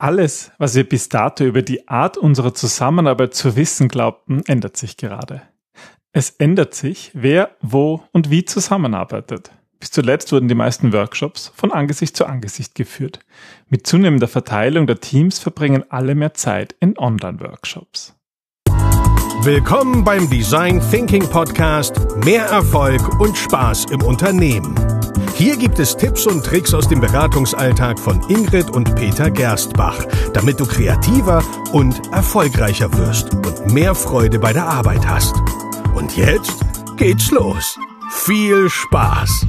Alles, was wir bis dato über die Art unserer Zusammenarbeit zu wissen glaubten, ändert sich gerade. Es ändert sich, wer, wo und wie zusammenarbeitet. Bis zuletzt wurden die meisten Workshops von Angesicht zu Angesicht geführt. Mit zunehmender Verteilung der Teams verbringen alle mehr Zeit in Online-Workshops. Willkommen beim Design Thinking Podcast Mehr Erfolg und Spaß im Unternehmen. Hier gibt es Tipps und Tricks aus dem Beratungsalltag von Ingrid und Peter Gerstbach, damit du kreativer und erfolgreicher wirst und mehr Freude bei der Arbeit hast. Und jetzt geht's los. Viel Spaß!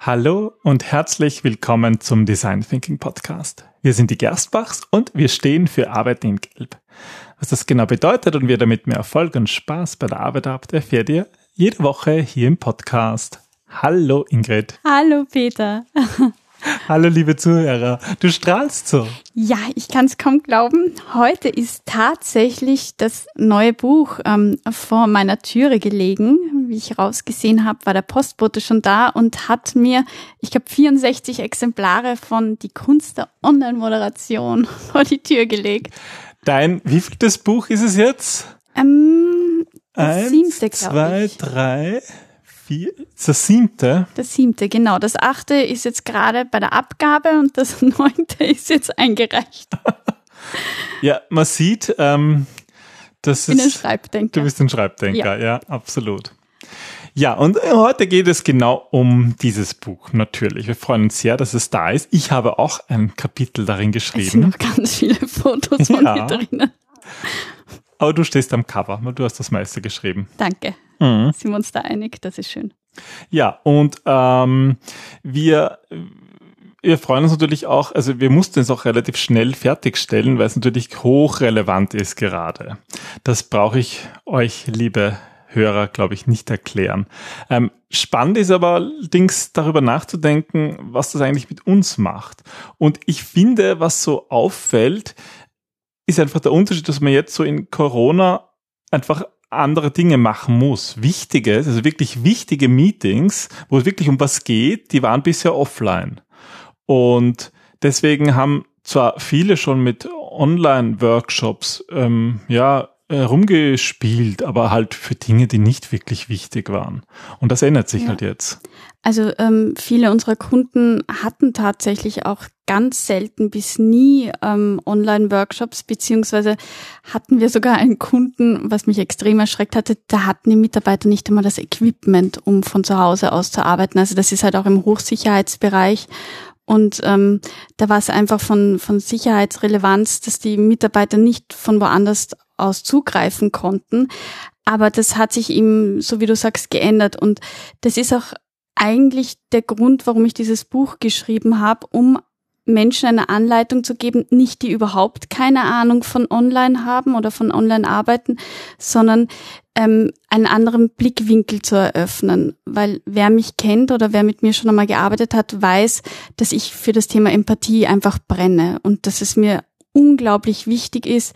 Hallo und herzlich willkommen zum Design Thinking Podcast. Wir sind die Gerstbachs und wir stehen für Arbeit in Gelb. Was das genau bedeutet und wie ihr damit mehr Erfolg und Spaß bei der Arbeit habt, erfährt ihr jede Woche hier im Podcast. Hallo Ingrid. Hallo Peter. Hallo liebe Zuhörer, du strahlst so. Ja, ich kann es kaum glauben. Heute ist tatsächlich das neue Buch ähm, vor meiner Türe gelegen. Wie ich rausgesehen habe, war der Postbote schon da und hat mir, ich glaube, 64 Exemplare von Die Kunst der Online-Moderation vor die Tür gelegt. Dein, wie viel das Buch ist es jetzt? Ähm, das Eins, siebte, zwei, ich. drei, vier, das siebte. Das siebte, genau. Das achte ist jetzt gerade bei der Abgabe und das neunte ist jetzt eingereicht. Ja, man sieht, ähm, das Ich bin ein ist, Schreibdenker. du bist ein Schreibdenker, ja, absolut. Ja, und äh, heute geht es genau um dieses Buch, natürlich. Wir freuen uns sehr, dass es da ist. Ich habe auch ein Kapitel darin es sind geschrieben, noch ganz viele Fotos von Ja. mir drinnen. Aber du stehst am Cover, weil du hast das meiste geschrieben. Danke. Mhm. Sind wir uns da einig? Das ist schön. Ja, und ähm, wir, wir freuen uns natürlich auch, also wir mussten es auch relativ schnell fertigstellen, weil es natürlich hochrelevant ist gerade. Das brauche ich euch, liebe Hörer, glaube ich, nicht erklären. Ähm, spannend ist aber allerdings darüber nachzudenken, was das eigentlich mit uns macht. Und ich finde, was so auffällt, ist einfach der Unterschied, dass man jetzt so in Corona einfach andere Dinge machen muss. Wichtige, also wirklich wichtige Meetings, wo es wirklich um was geht, die waren bisher offline. Und deswegen haben zwar viele schon mit Online-Workshops ähm, ja äh, rumgespielt, aber halt für Dinge, die nicht wirklich wichtig waren. Und das ändert sich Ja. halt jetzt. Also ähm, viele unserer Kunden hatten tatsächlich auch ganz selten bis nie ähm, Online-Workshops, beziehungsweise hatten wir sogar einen Kunden, was mich extrem erschreckt hatte, da hatten die Mitarbeiter nicht einmal das Equipment, um von zu Hause aus zu arbeiten. Also das ist halt auch im Hochsicherheitsbereich. Und ähm, da war es einfach von, von Sicherheitsrelevanz, dass die Mitarbeiter nicht von woanders aus zugreifen konnten. Aber das hat sich eben, so wie du sagst, geändert. Und das ist auch eigentlich der Grund, warum ich dieses Buch geschrieben habe, um Menschen eine Anleitung zu geben, nicht die überhaupt keine Ahnung von Online haben oder von Online arbeiten, sondern ähm, einen anderen Blickwinkel zu eröffnen. Weil wer mich kennt oder wer mit mir schon einmal gearbeitet hat, weiß, dass ich für das Thema Empathie einfach brenne und dass es mir unglaublich wichtig ist,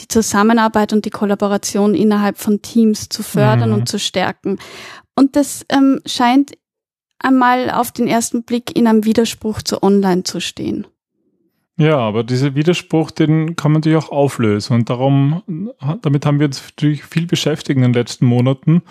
die Zusammenarbeit und die Kollaboration innerhalb von Teams zu fördern Mhm. und zu stärken. Und das ähm, scheint einmal auf den ersten Blick in einem Widerspruch zu Online zu stehen. Ja, aber dieser Widerspruch, den kann man natürlich auch auflösen. Und darum, damit haben wir uns natürlich viel beschäftigt in den letzten Monaten.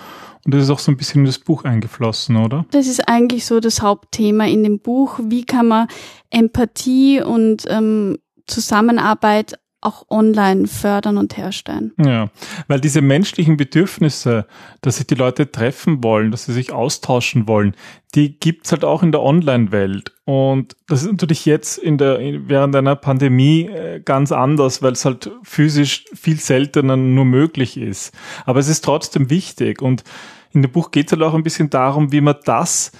Und das ist auch so ein bisschen in das Buch eingeflossen, oder? Das ist eigentlich so das Hauptthema in dem Buch. Wie kann man Empathie und ähm, Zusammenarbeit auch online fördern und herstellen? Ja, weil diese menschlichen Bedürfnisse, dass sich die Leute treffen wollen, dass sie sich austauschen wollen, die gibt's halt auch in der Online-Welt. Und das ist natürlich jetzt in der, während einer Pandemie äh, ganz anders, weil es halt physisch viel seltener nur möglich ist. Aber es ist trotzdem wichtig. Und in dem Buch geht's halt auch ein bisschen darum, wie man das,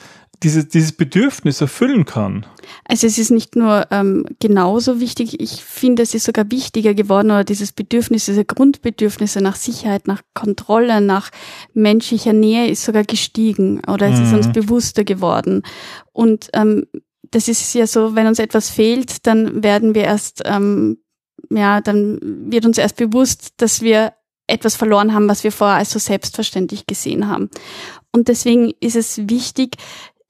diese, dieses Bedürfnis erfüllen kann. Also es ist nicht nur ähm, genauso wichtig, ich finde, es ist sogar wichtiger geworden, oder dieses Bedürfnis, diese Grundbedürfnisse nach Sicherheit, nach Kontrolle, nach menschlicher Nähe ist sogar gestiegen oder es ist Mhm. uns bewusster geworden. Und ähm, das ist ja so, wenn uns etwas fehlt, dann werden wir erst, ähm, ja, dann wird uns erst bewusst, dass wir etwas verloren haben, was wir vorher als so selbstverständlich gesehen haben. Und deswegen ist es wichtig,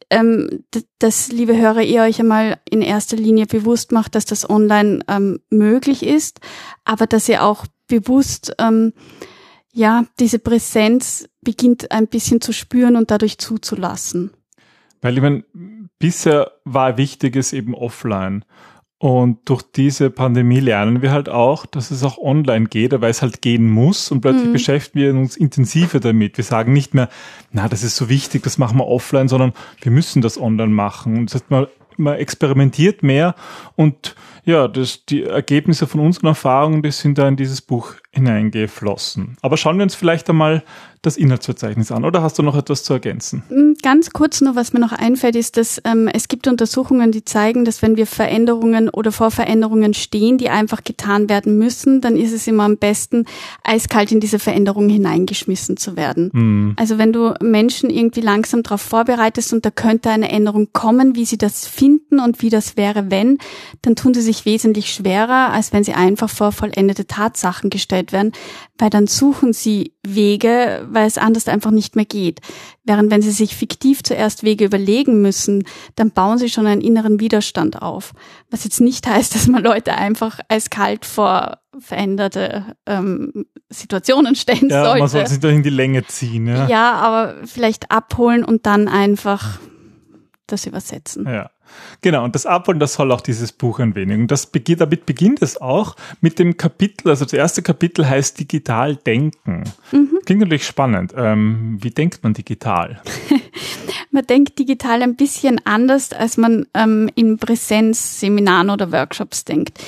ähm, dass, liebe Hörer, ihr euch einmal in erster Linie bewusst macht, dass das online ähm, möglich ist, aber dass ihr auch bewusst ähm, ja diese Präsenz beginnt ein bisschen zu spüren und dadurch zuzulassen. Weil ich meine, bisher war Wichtiges eben offline. Und durch diese Pandemie lernen wir halt auch, dass es auch online geht, weil es halt gehen muss und plötzlich mhm. beschäftigen wir uns intensiver damit. Wir sagen nicht mehr, na, das ist so wichtig, das machen wir offline, sondern wir müssen das online machen. Und das heißt, man, man experimentiert mehr und ja, das, die Ergebnisse von unseren Erfahrungen, die sind da in dieses Buch hineingeflossen. Aber schauen wir uns vielleicht einmal das Inhaltsverzeichnis an. Oder hast du noch etwas zu ergänzen? Mm, ganz kurz nur, was mir noch einfällt, ist, dass ähm, es gibt Untersuchungen, die zeigen, dass wenn wir Veränderungen oder vor Veränderungen stehen, die einfach getan werden müssen, dann ist es immer am besten, eiskalt in diese Veränderung hineingeschmissen zu werden. Mhm. Also wenn du Menschen irgendwie langsam darauf vorbereitest und da könnte eine Änderung kommen, wie sie das finden und wie das wäre, wenn, dann tun sie sich wesentlich schwerer, als wenn sie einfach vor vollendete Tatsachen gestellt werden, weil dann suchen sie Wege, weil es anders einfach nicht mehr geht. Während wenn sie sich fiktiv zuerst Wege überlegen müssen, dann bauen sie schon einen inneren Widerstand auf. Was jetzt nicht heißt, dass man Leute einfach eiskalt vor veränderte ähm, Situationen stellen ja, sollte. Man soll sich da in die Länge ziehen. Ja. ja, aber vielleicht abholen und dann einfach das übersetzen. Ja. Genau, und das Abholen, das soll auch dieses Buch ein wenig. Und das beginnt, damit beginnt es auch mit dem Kapitel, also das erste Kapitel heißt Digital Denken. Mhm. Klingt natürlich spannend. Ähm, wie denkt man digital? man denkt digital ein bisschen anders, als man ähm, in Präsenzseminaren oder Workshops denkt.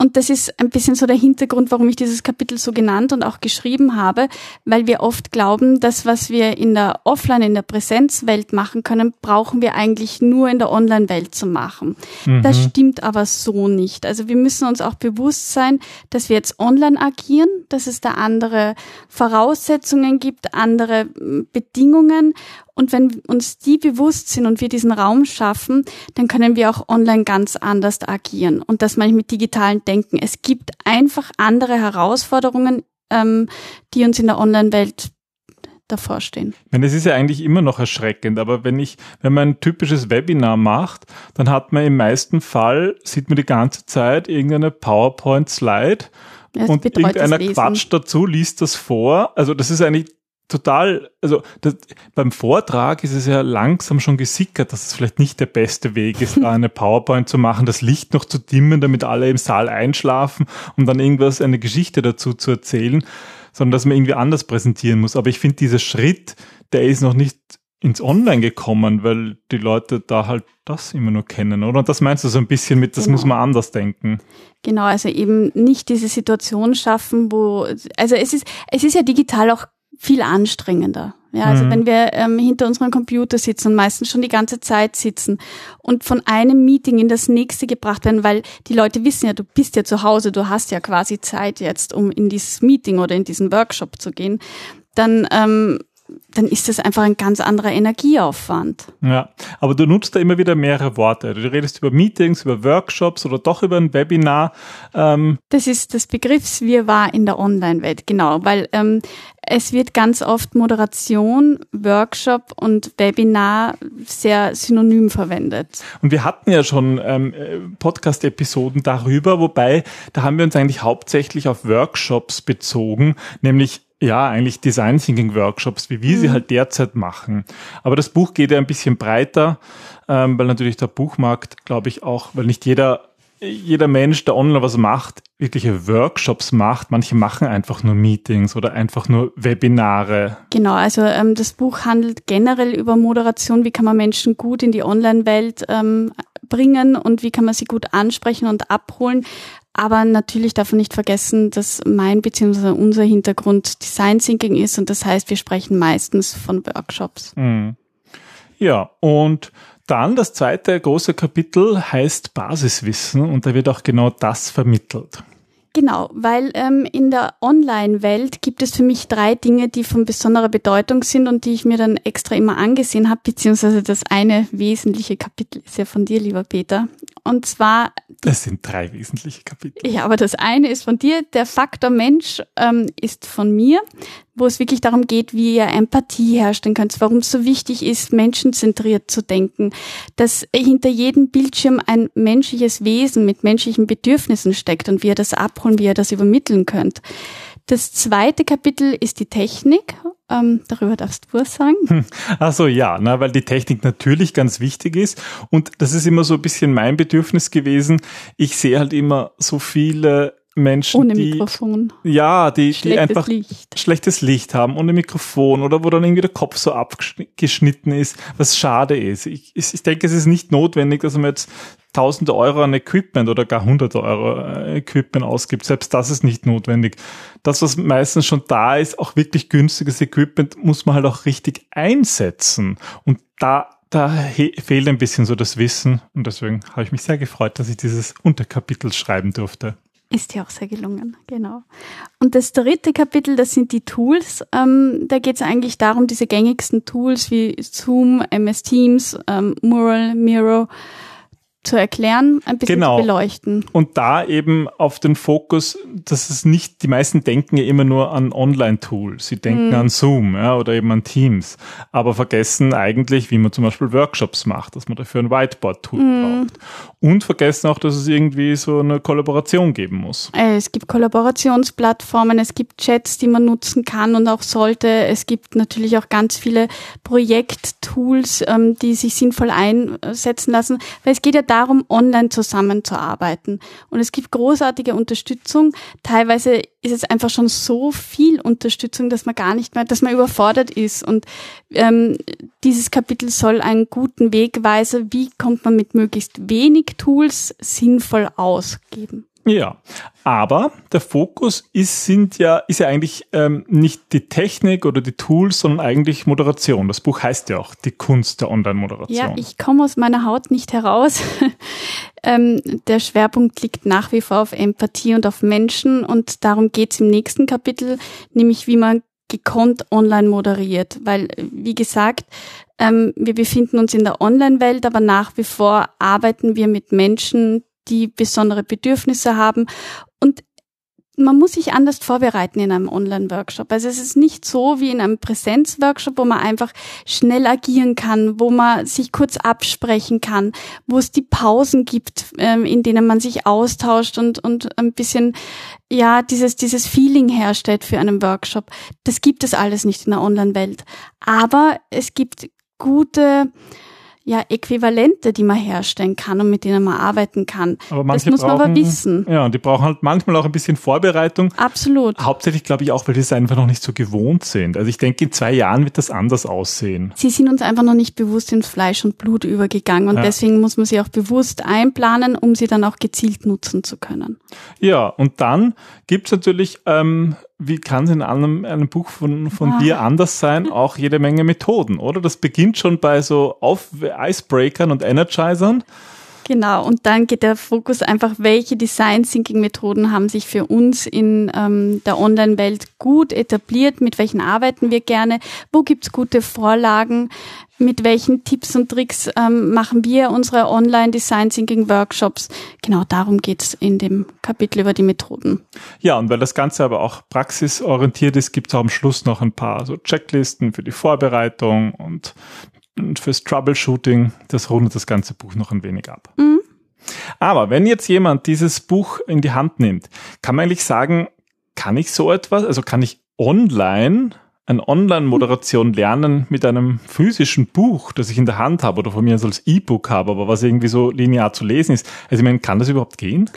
Und das ist ein bisschen so der Hintergrund, warum ich dieses Kapitel so genannt und auch geschrieben habe, weil wir oft glauben, dass was wir in der Offline, in der Präsenzwelt machen können, brauchen wir eigentlich nur in der Online-Welt zu machen. Mhm. Das stimmt aber so nicht. Also wir müssen uns auch bewusst sein, dass wir jetzt online agieren, dass es da andere Voraussetzungen gibt, andere Bedingungen und wenn uns die bewusst sind und wir diesen Raum schaffen, dann können wir auch online ganz anders agieren. Und das meine ich mit digitalen Denken. Es gibt einfach andere Herausforderungen, ähm, die uns in der Online-Welt davor stehen. Ich meine, das ist ja eigentlich immer noch erschreckend, aber wenn ich, wenn man ein typisches Webinar macht, dann hat man im meisten Fall, sieht man die ganze Zeit irgendeine PowerPoint-Slide und irgendeiner Quatsch dazu, liest das vor. Also das ist eigentlich total, also das, beim Vortrag ist es ja langsam schon gesickert, dass es vielleicht nicht der beste Weg ist, da eine PowerPoint zu machen, das Licht noch zu dimmen, damit alle im Saal einschlafen, um dann irgendwas, eine Geschichte dazu zu erzählen, sondern dass man irgendwie anders präsentieren muss. Aber ich finde, dieser Schritt, der ist noch nicht ins Online gekommen, weil die Leute da halt das immer nur kennen, oder? Und das meinst du so ein bisschen mit, das genau. muss man anders denken. Genau, also eben nicht diese Situation schaffen, wo, also es ist, es ist ja digital auch viel anstrengender. Ja, also mhm. wenn wir ähm, hinter unserem Computer sitzen und meistens schon die ganze Zeit sitzen und von einem Meeting in das nächste gebracht werden, weil die Leute wissen ja, du bist ja zu Hause, du hast ja quasi Zeit jetzt, um in dieses Meeting oder in diesen Workshop zu gehen, dann ähm, dann ist das einfach ein ganz anderer Energieaufwand. Ja, aber du nutzt da immer wieder mehrere Worte. Du redest über Meetings, über Workshops oder doch über ein Webinar. Ähm. Das ist das Begriffswirrwarr in der Online-Welt, genau, weil ähm, es wird ganz oft Moderation, Workshop und Webinar sehr synonym verwendet. Und wir hatten ja schon ähm, Podcast-Episoden darüber, wobei da haben wir uns eigentlich hauptsächlich auf Workshops bezogen, nämlich ja, eigentlich Design Thinking Workshops, wie wir mhm. sie halt derzeit machen. Aber das Buch geht ja ein bisschen breiter, ähm, weil natürlich der Buchmarkt, glaube ich, auch, weil nicht jeder jeder Mensch, der online was macht, wirkliche Workshops macht. Manche machen einfach nur Meetings oder einfach nur Webinare. Genau, also ähm, das Buch handelt generell über Moderation. Wie kann man Menschen gut in die Online-Welt ähm, bringen und wie kann man sie gut ansprechen und abholen. Aber natürlich darf man nicht vergessen, dass mein bzw. unser Hintergrund Design Thinking ist und das heißt, wir sprechen meistens von Workshops. Mhm. Ja, und dann das zweite große Kapitel heißt Basiswissen und da wird auch genau das vermittelt. Genau, weil ähm, in der Online-Welt gibt es für mich drei Dinge, die von besonderer Bedeutung sind und die ich mir dann extra immer angesehen habe, beziehungsweise das eine wesentliche Kapitel ist ja von dir, lieber Peter. Und zwar. Das sind drei wesentliche Kapitel. Ja, aber das eine ist von dir, der Faktor Mensch ähm, ist von mir, wo es wirklich darum geht, wie ihr Empathie herstellen könnt, warum es so wichtig ist, menschenzentriert zu denken, dass hinter jedem Bildschirm ein menschliches Wesen mit menschlichen Bedürfnissen steckt und wie ihr das abholen, wie ihr das übermitteln könnt. Das zweite Kapitel ist die Technik. Ähm, darüber darfst du was sagen. Hm. Ach so, ja, na, weil die Technik natürlich ganz wichtig ist. Und das ist immer so ein bisschen mein Bedürfnis gewesen. Ich sehe halt immer so viele Menschen, ohne die, Mikrofon. Ja, die, die einfach Licht. schlechtes Licht haben, ohne Mikrofon oder wo dann irgendwie der Kopf so abgeschnitten ist, was schade ist. Ich, ich denke, es ist nicht notwendig, dass man jetzt tausende Euro an Equipment oder gar hunderte Euro äh, Equipment ausgibt. Selbst das ist nicht notwendig. Das, was meistens schon da ist, auch wirklich günstiges Equipment, muss man halt auch richtig einsetzen. Und da da fehlt ein bisschen so das Wissen und deswegen habe ich mich sehr gefreut, dass ich dieses Unterkapitel schreiben durfte. Ist ja auch sehr gelungen, genau. Und das dritte Kapitel, das sind die Tools. Ähm, da geht es eigentlich darum, diese gängigsten Tools wie Zoom, MS Teams, ähm, Mural, Miro, zu erklären, ein bisschen genau. zu beleuchten. Und da eben auf den Fokus, dass es nicht, die meisten denken ja immer nur an Online-Tools. Sie denken mhm. an Zoom ja, oder eben an Teams, aber vergessen eigentlich, wie man zum Beispiel Workshops macht, dass man dafür ein Whiteboard-Tool mhm. braucht. Und vergessen auch, dass es irgendwie so eine Kollaboration geben muss. Äh, es gibt Kollaborationsplattformen, es gibt Chats, die man nutzen kann und auch sollte. Es gibt natürlich auch ganz viele Projekttools, ähm, die sich sinnvoll einsetzen lassen, weil es geht ja darum, online zusammenzuarbeiten. Und es gibt großartige Unterstützung. Teilweise ist es einfach schon so viel Unterstützung, dass man gar nicht mehr, dass man überfordert ist. Und ähm, dieses Kapitel soll einen guten Weg weisen, wie kommt man mit möglichst wenig Tools sinnvoll ausgeben. Ja, aber der Fokus ist, sind ja, ist ja eigentlich ähm, nicht die Technik oder die Tools, sondern eigentlich Moderation. Das Buch heißt ja auch die Kunst der Online-Moderation. Ja, ich komme aus meiner Haut nicht heraus. ähm, der Schwerpunkt liegt nach wie vor auf Empathie und auf Menschen und darum geht's im nächsten Kapitel, nämlich wie man gekonnt online moderiert, weil, wie gesagt, ähm, wir befinden uns in der Online-Welt, aber nach wie vor arbeiten wir mit Menschen, die besondere Bedürfnisse haben. Und man muss sich anders vorbereiten in einem Online-Workshop. Also es ist nicht so wie in einem Präsenz-Workshop, wo man einfach schnell agieren kann, wo man sich kurz absprechen kann, wo es die Pausen gibt, ähm, in denen man sich austauscht und, und ein bisschen, ja, dieses, dieses Feeling herstellt für einen Workshop. Das gibt es alles nicht in der Online-Welt. Aber es gibt gute, ja, Äquivalente, die man herstellen kann und mit denen man arbeiten kann. Aber das muss brauchen, man aber wissen. Ja, und die brauchen halt manchmal auch ein bisschen Vorbereitung. Absolut. Hauptsächlich glaube ich auch, weil die es einfach noch nicht so gewohnt sind. Also ich denke, in zwei Jahren wird das anders aussehen. Sie sind uns einfach noch nicht bewusst ins Fleisch und Blut übergegangen und ja. deswegen muss man sie auch bewusst einplanen, um sie dann auch gezielt nutzen zu können. Ja, und dann gibt's natürlich ähm, wie kann es in einem, einem Buch von, von ah. dir anders sein? Auch jede Menge Methoden, oder? Das beginnt schon bei so Auf Icebreakern und Energizern. Genau, und dann geht der Fokus einfach, welche Design Thinking Methoden haben sich für uns in ähm, der Online-Welt gut etabliert, mit welchen arbeiten wir gerne, wo gibt's gute Vorlagen, mit welchen Tipps und Tricks ähm, machen wir unsere Online-Design Thinking Workshops. Genau darum geht's in dem Kapitel über die Methoden. Ja, und weil das Ganze aber auch praxisorientiert ist, gibt's auch am Schluss noch ein paar so Checklisten für die Vorbereitung und, und fürs Troubleshooting. Das rundet das ganze Buch noch ein wenig ab. Mhm. Aber wenn jetzt jemand dieses Buch in die Hand nimmt, kann man eigentlich sagen, kann ich so etwas, also kann ich online an Online-Moderation lernen mit einem physischen Buch, das ich in der Hand habe oder von mir als E-Book habe, aber was irgendwie so linear zu lesen ist. Also ich meine, kann das überhaupt gehen?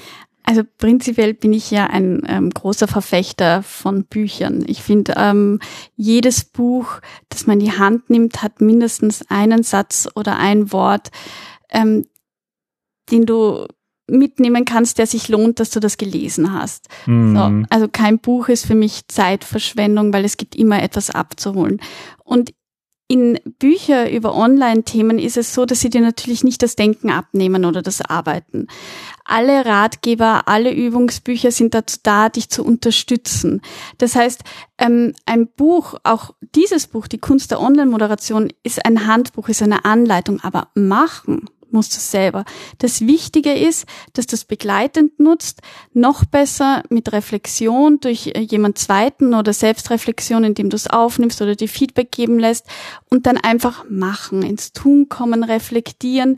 Also prinzipiell bin ich ja ein ähm, großer Verfechter von Büchern. Ich finde, ähm, jedes Buch, das man in die Hand nimmt, hat mindestens einen Satz oder ein Wort, ähm, den du mitnehmen kannst, der sich lohnt, dass du das gelesen hast. Mhm. So, also kein Buch ist für mich Zeitverschwendung, weil es gibt immer etwas abzuholen. Und in Bücher über Online-Themen ist es so, dass sie dir natürlich nicht das Denken abnehmen oder das Arbeiten. Alle Ratgeber, alle Übungsbücher sind dazu da, dich zu unterstützen. Das heißt, ähm, ein Buch, auch dieses Buch, die Kunst der Online-Moderation, ist ein Handbuch, ist eine Anleitung, aber machen musst du selber. Das Wichtige ist, dass du es begleitend nutzt, noch besser mit Reflexion durch jemand Zweiten oder Selbstreflexion, indem du es aufnimmst oder dir Feedback geben lässt und dann einfach machen, ins Tun kommen, reflektieren,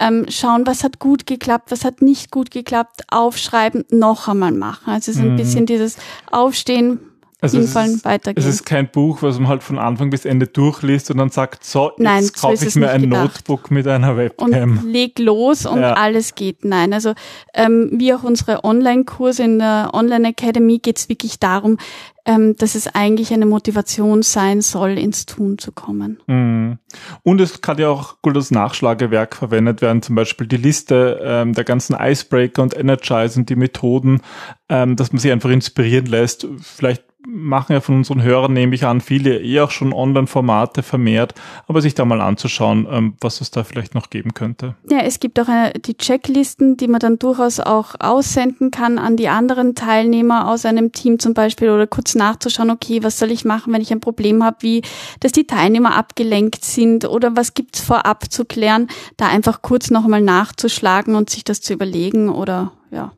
ähm, schauen, was hat gut geklappt, was hat nicht gut geklappt, aufschreiben, noch einmal machen. Also es ist ein bisschen dieses Aufstehen, also hinfallen, es weitergehen. Es ist kein Buch, was man halt von Anfang bis Ende durchliest und dann sagt, so, jetzt Nein, kaufe so ich mir ein gedacht. Notebook mit einer Webcam. Und leg los und ja. alles geht. Nein, also ähm, wie auch unsere Online-Kurse in der Online Academy geht es wirklich darum, ähm, dass es eigentlich eine Motivation sein soll, ins Tun zu kommen. Mhm. Und es kann ja auch gut als Nachschlagewerk verwendet werden, zum Beispiel die Liste ähm, der ganzen Icebreaker und Energize und die Methoden, ähm, dass man sich einfach inspirieren lässt. Vielleicht machen ja von unseren Hörern, nehme ich an, viele eh auch schon Online-Formate vermehrt, aber sich da mal anzuschauen, ähm, was es da vielleicht noch geben könnte. Ja, es gibt auch eine, die Checklisten, die man dann durchaus auch aussenden kann an die anderen Teilnehmer aus einem Team zum Beispiel oder kurz nachzuschauen, okay, was soll ich machen, wenn ich ein Problem habe, wie, dass die Teilnehmer abgelenkt sind oder was gibt's vorab zu klären, da einfach kurz noch einmal nachzuschlagen und sich das zu überlegen oder ja.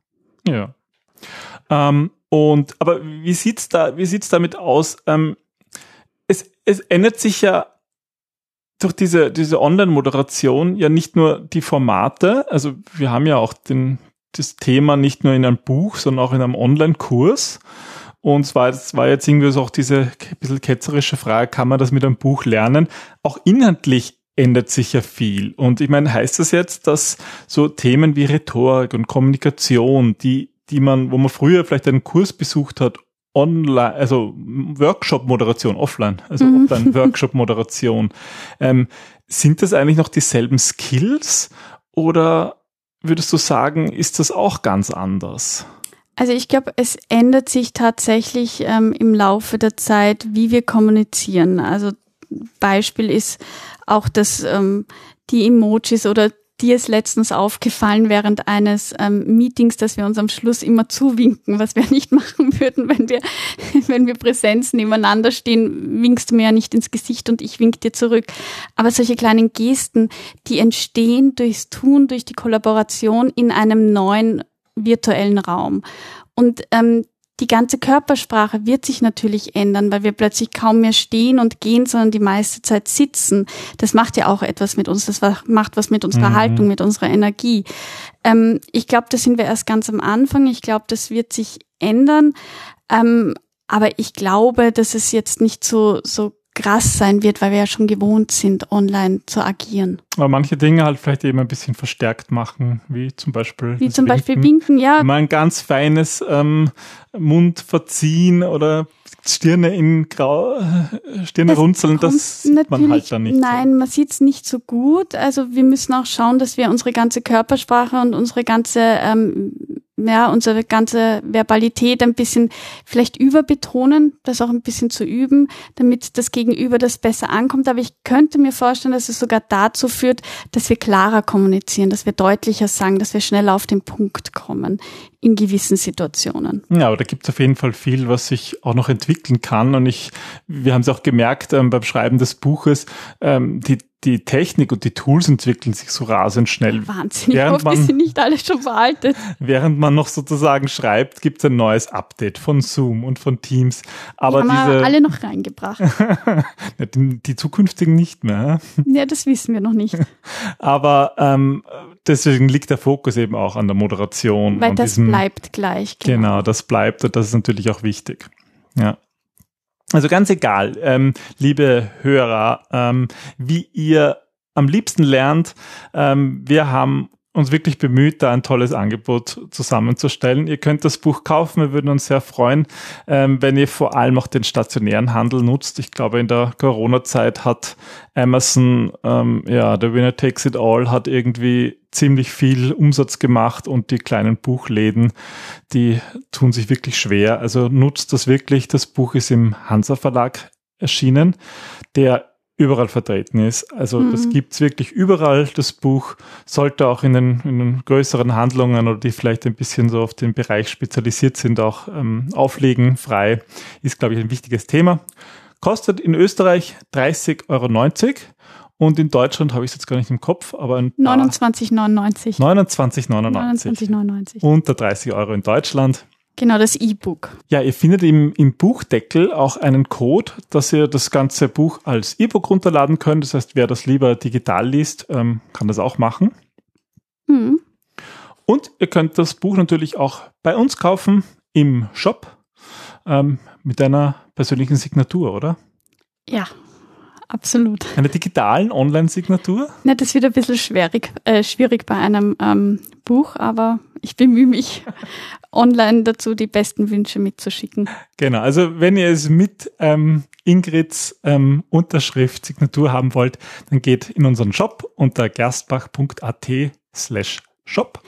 Ja. Ähm, und aber wie sieht's da, wie sieht's damit aus? Ähm, es, es ändert sich ja durch diese, diese Online-Moderation ja nicht nur die Formate, also wir haben ja auch den, das Thema nicht nur in einem Buch, sondern auch in einem Online-Kurs. Und zwar, das war jetzt irgendwie so auch diese bisschen ketzerische Frage, kann man das mit einem Buch lernen? Auch inhaltlich ändert sich ja viel. Und ich meine, heißt das jetzt, dass so Themen wie Rhetorik und Kommunikation, die die man, wo man früher vielleicht einen Kurs besucht hat, online, also Workshop-Moderation, offline, also mhm. Offline-Workshop-Moderation. ähm, sind das eigentlich noch dieselben Skills oder würdest du sagen, ist das auch ganz anders? Also ich glaube, es ändert sich tatsächlich ähm, im Laufe der Zeit, wie wir kommunizieren. Also Beispiel ist auch, dass ähm, die Emojis oder dir ist letztens aufgefallen während eines ähm, Meetings, dass wir uns am Schluss immer zuwinken, was wir nicht machen würden, wenn wir, wenn wir Präsenz nebeneinander stehen, winkst du mir ja nicht ins Gesicht und ich wink dir zurück. Aber solche kleinen Gesten, die entstehen durchs Tun, durch die Kollaboration in einem neuen virtuellen Raum. Und ähm, die ganze Körpersprache wird sich natürlich ändern, weil wir plötzlich kaum mehr stehen und gehen, sondern die meiste Zeit sitzen. Das macht ja auch etwas mit uns. Das macht was mit unserer mhm. Haltung, mit unserer Energie. Ähm, ich glaube, da sind wir erst ganz am Anfang. Ich glaube, das wird sich ändern. Ähm, aber ich glaube, dass es jetzt nicht so, so krass sein wird, weil wir ja schon gewohnt sind, online zu agieren. Aber manche Dinge halt vielleicht eben ein bisschen verstärkt machen, wie zum Beispiel. Wie zum Beispiel Winken, ja. Mal ein ganz feines ähm, Mund verziehen oder Stirne in Grau, Stirne das runzeln, das sieht man halt dann nicht. Nein, so. man sieht es nicht so gut. Also wir müssen auch schauen, dass wir unsere ganze Körpersprache und unsere ganze ähm, ja, unsere ganze Verbalität ein bisschen vielleicht überbetonen, das auch ein bisschen zu üben, damit das Gegenüber das besser ankommt. Aber ich könnte mir vorstellen, dass es sogar dazu führt, dass wir klarer kommunizieren, dass wir deutlicher sagen, dass wir schneller auf den Punkt kommen in gewissen Situationen. Ja, aber da gibt es auf jeden Fall viel, was sich auch noch entwickeln kann. Und ich, wir haben es auch gemerkt ähm, beim Schreiben des Buches, ähm, die die Technik und die Tools entwickeln sich so rasend schnell. Wahnsinn, ich hoffe, man, sind nicht alle schon veraltet. Während man noch sozusagen schreibt, gibt es ein neues Update von Zoom und von Teams. Aber die haben diese, alle noch reingebracht. die, die, zukünftigen nicht mehr. Ja, das wissen wir noch nicht. Aber ähm, deswegen liegt der Fokus eben auch an der Moderation. Weil das diesem, bleibt gleich. Genau. genau, das bleibt und das ist natürlich auch wichtig. Ja. Also ganz egal, ähm, liebe Hörer, ähm, wie ihr am liebsten lernt. Ähm, wir haben uns wirklich bemüht, da ein tolles Angebot zusammenzustellen. Ihr könnt das Buch kaufen. Wir würden uns sehr freuen, ähm, wenn ihr vor allem auch den stationären Handel nutzt. Ich glaube, in der Corona-Zeit hat Amazon, ähm, ja, der Winner Takes It All hat irgendwie ziemlich viel Umsatz gemacht und die kleinen Buchläden, die tun sich wirklich schwer. Also nutzt das wirklich. Das Buch ist im Hansa Verlag erschienen, der überall vertreten ist. Also mhm. das gibt's wirklich überall. Das Buch sollte auch in den, in den größeren Handlungen oder die vielleicht ein bisschen so auf den Bereich spezialisiert sind, auch ähm, auflegen. Frei ist, glaube ich, ein wichtiges Thema. Kostet in Österreich 30,90 Euro. Und in Deutschland habe ich es jetzt gar nicht im Kopf, aber 29,99. 29,99. 29,99. Unter 30 Euro in Deutschland. Genau, das E-Book. Ja, ihr findet im, im Buchdeckel auch einen Code, dass ihr das ganze Buch als E-Book runterladen könnt. Das heißt, wer das lieber digital liest, ähm, kann das auch machen. Mhm. Und ihr könnt das Buch natürlich auch bei uns kaufen im Shop ähm, mit einer persönlichen Signatur, oder? Ja, absolut. Eine digitalen Online-Signatur? Ja, das wird ein bisschen schwierig, äh, schwierig bei einem ähm, Buch, aber ich bemühe mich, online dazu die besten Wünsche mitzuschicken. Genau, also wenn ihr es mit ähm, Ingrids ähm, Unterschrift, Signatur haben wollt, dann geht in unseren Shop unter gerstbach.at slash shop.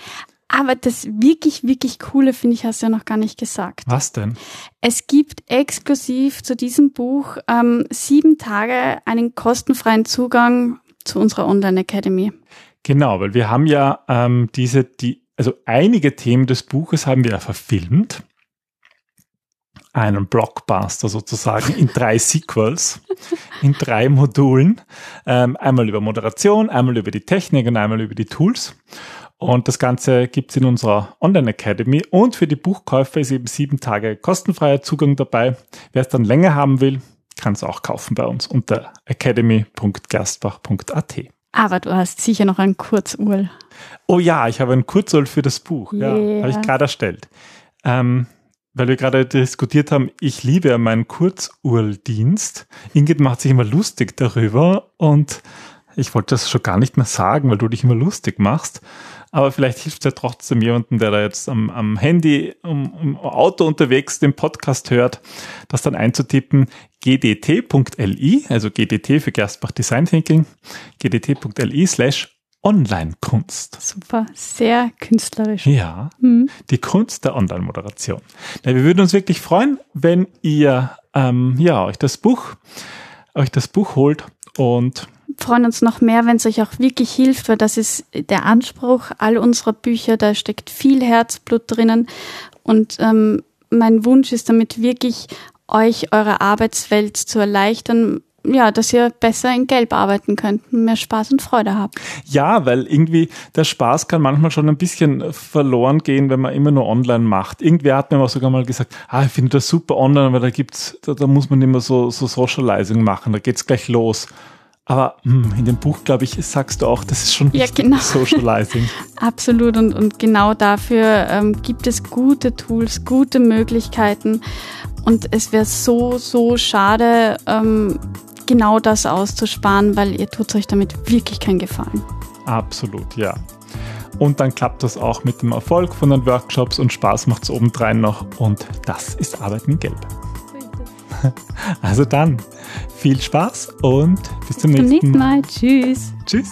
Aber das wirklich, wirklich Coole, finde ich, hast du ja noch gar nicht gesagt. Was denn? Es gibt exklusiv zu diesem Buch ähm, sieben Tage einen kostenfreien Zugang zu unserer Online Academy. Genau, weil wir haben ja ähm, diese, die, also einige Themen des Buches haben wir ja verfilmt. Einen Blockbuster sozusagen in drei Sequels, in drei Modulen. Ähm, einmal über Moderation, einmal über die Technik und einmal über die Tools. Und das Ganze gibt's in unserer Online Academy. Und für die Buchkäufer ist eben sieben Tage kostenfreier Zugang dabei. Wer es dann länger haben will, kann es auch kaufen bei uns unter academy.gerstbach.at. Aber du hast sicher noch ein Kurzurl. Oh ja, ich habe ein Kurzurl für das Buch. Yeah. Ja, habe ich gerade erstellt. Ähm, weil wir gerade diskutiert haben, ich liebe ja meinen Kurzurldienst. Ingrid macht sich immer lustig darüber und ich wollte das schon gar nicht mehr sagen, weil du dich immer lustig machst aber vielleicht hilft es ja trotzdem jemandem, der da jetzt am, am Handy, um, um Auto unterwegs den Podcast hört, das dann einzutippen, gdt.li, also gdt für Gerstbach Design Thinking, gdt.li slash Online-Kunst. Super, sehr künstlerisch. Ja, mhm. die Kunst der Online-Moderation. Ja, wir würden uns wirklich freuen, wenn ihr ähm, ja, euch das Buch, euch das Buch holt und freuen uns noch mehr, wenn es euch auch wirklich hilft, weil das ist der Anspruch all unserer Bücher. Da steckt viel Herzblut drinnen. Und ähm, mein Wunsch ist damit wirklich, euch eure Arbeitswelt zu erleichtern, ja, dass ihr besser in Gelb arbeiten könnt, mehr Spaß und Freude habt. Ja, weil irgendwie der Spaß kann manchmal schon ein bisschen verloren gehen, wenn man immer nur online macht. Irgendwer hat mir auch sogar mal gesagt, ah, ich finde das super online, weil da gibt's, da, da muss man immer so, so Socializing machen, da geht's gleich los. Aber mh, hm, in dem Buch, glaube ich, sagst du auch, das ist schon ja, genau. Socializing. Absolut. Und, und genau dafür ähm, gibt es gute Tools, gute Möglichkeiten. Und es wäre so, so schade, ähm, genau das auszusparen, weil ihr tut euch damit wirklich keinen Gefallen. Absolut, ja. Und dann klappt das auch mit dem Erfolg von den Workshops und Spaß macht es obendrein noch. Und das ist Arbeiten in Gelb. Also dann, viel Spaß und bis zum, bis zum nächsten Mal. Tschüss. Tschüss.